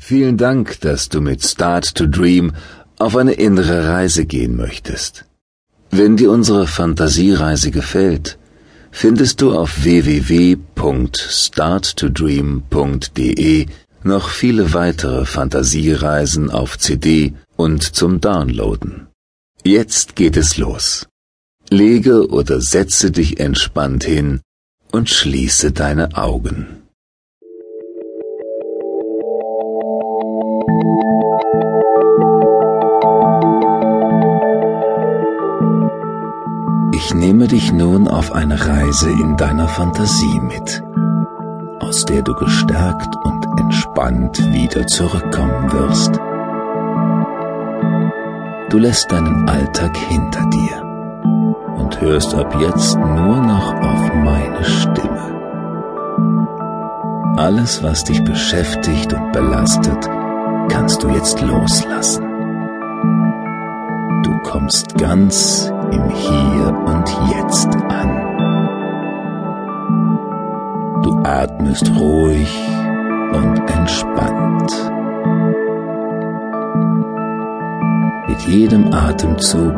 Vielen Dank, dass du mit Start to Dream auf eine innere Reise gehen möchtest. Wenn dir unsere Fantasiereise gefällt, findest du auf www.starttodream.de noch viele weitere Fantasiereisen auf CD und zum Downloaden. Jetzt geht es los. Lege oder setze dich entspannt hin und schließe deine Augen. Ich nehme dich nun auf eine Reise in deiner Fantasie mit, aus der du gestärkt und entspannt wieder zurückkommen wirst. Du lässt deinen Alltag hinter dir und hörst ab jetzt nur noch auf meine Stimme. Alles, was dich beschäftigt und belastet, kannst du jetzt loslassen. Du kommst ganz im Hier und Jetzt an. Du atmest ruhig und entspannt. Mit jedem Atemzug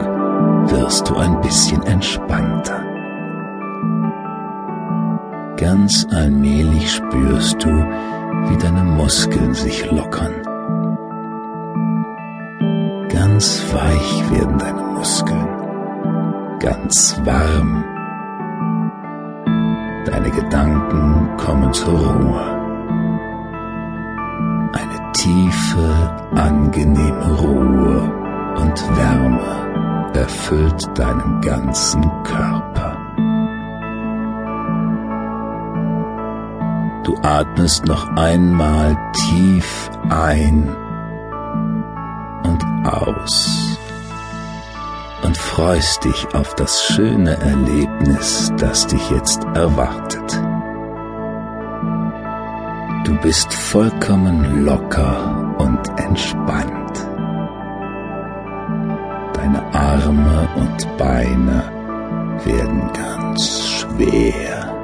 wirst du ein bisschen entspannter. Ganz allmählich spürst du, wie deine Muskeln sich lockern. Ganz weich werden deine Muskeln, ganz warm. Deine Gedanken kommen zur Ruhe. Eine tiefe, angenehme Ruhe und Wärme erfüllt deinen ganzen Körper. Du atmest noch einmal tief ein und aus und freust dich auf das schöne Erlebnis, das dich jetzt erwartet. Du bist vollkommen locker und entspannt. Deine Arme und Beine werden ganz schwer.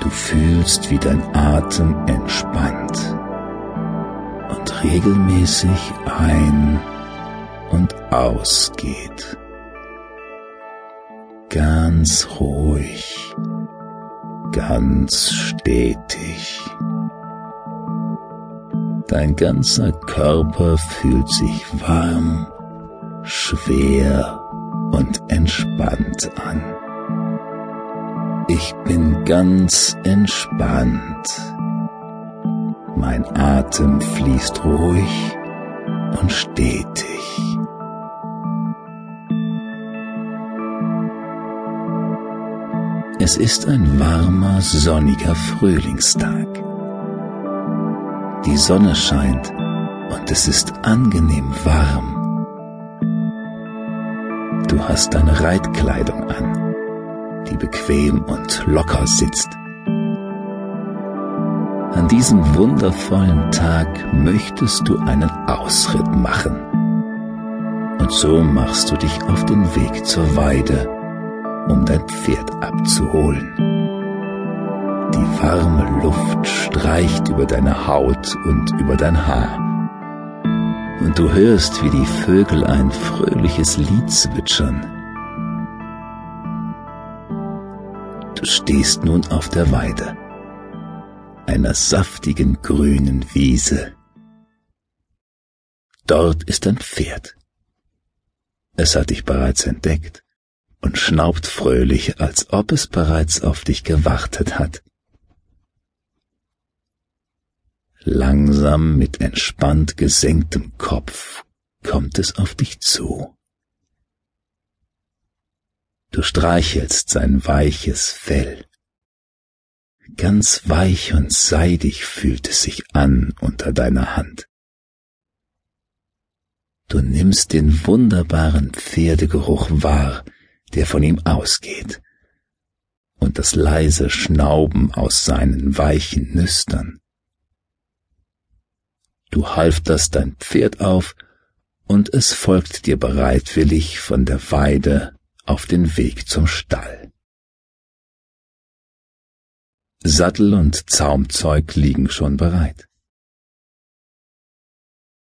Du fühlst, wie dein Atem entspannt und regelmäßig ein und ausgeht. Ganz ruhig, ganz stetig. Dein ganzer Körper fühlt sich warm, schwer und entspannt an. Ich bin ganz entspannt. Mein Atem fließt ruhig und stetig. Es ist ein warmer, sonniger Frühlingstag. Die Sonne scheint und es ist angenehm warm. Du hast deine Reitkleidung an die bequem und locker sitzt. An diesem wundervollen Tag möchtest du einen Ausritt machen. Und so machst du dich auf den Weg zur Weide, um dein Pferd abzuholen. Die warme Luft streicht über deine Haut und über dein Haar. Und du hörst, wie die Vögel ein fröhliches Lied zwitschern Du stehst nun auf der Weide, einer saftigen grünen Wiese. Dort ist ein Pferd. Es hat dich bereits entdeckt und schnaubt fröhlich, als ob es bereits auf dich gewartet hat. Langsam mit entspannt gesenktem Kopf kommt es auf dich zu. Du streichelst sein weiches Fell. Ganz weich und seidig fühlt es sich an unter deiner Hand. Du nimmst den wunderbaren Pferdegeruch wahr, der von ihm ausgeht, und das leise Schnauben aus seinen weichen Nüstern. Du halfterst dein Pferd auf, und es folgt dir bereitwillig von der Weide auf den Weg zum Stall. Sattel und Zaumzeug liegen schon bereit.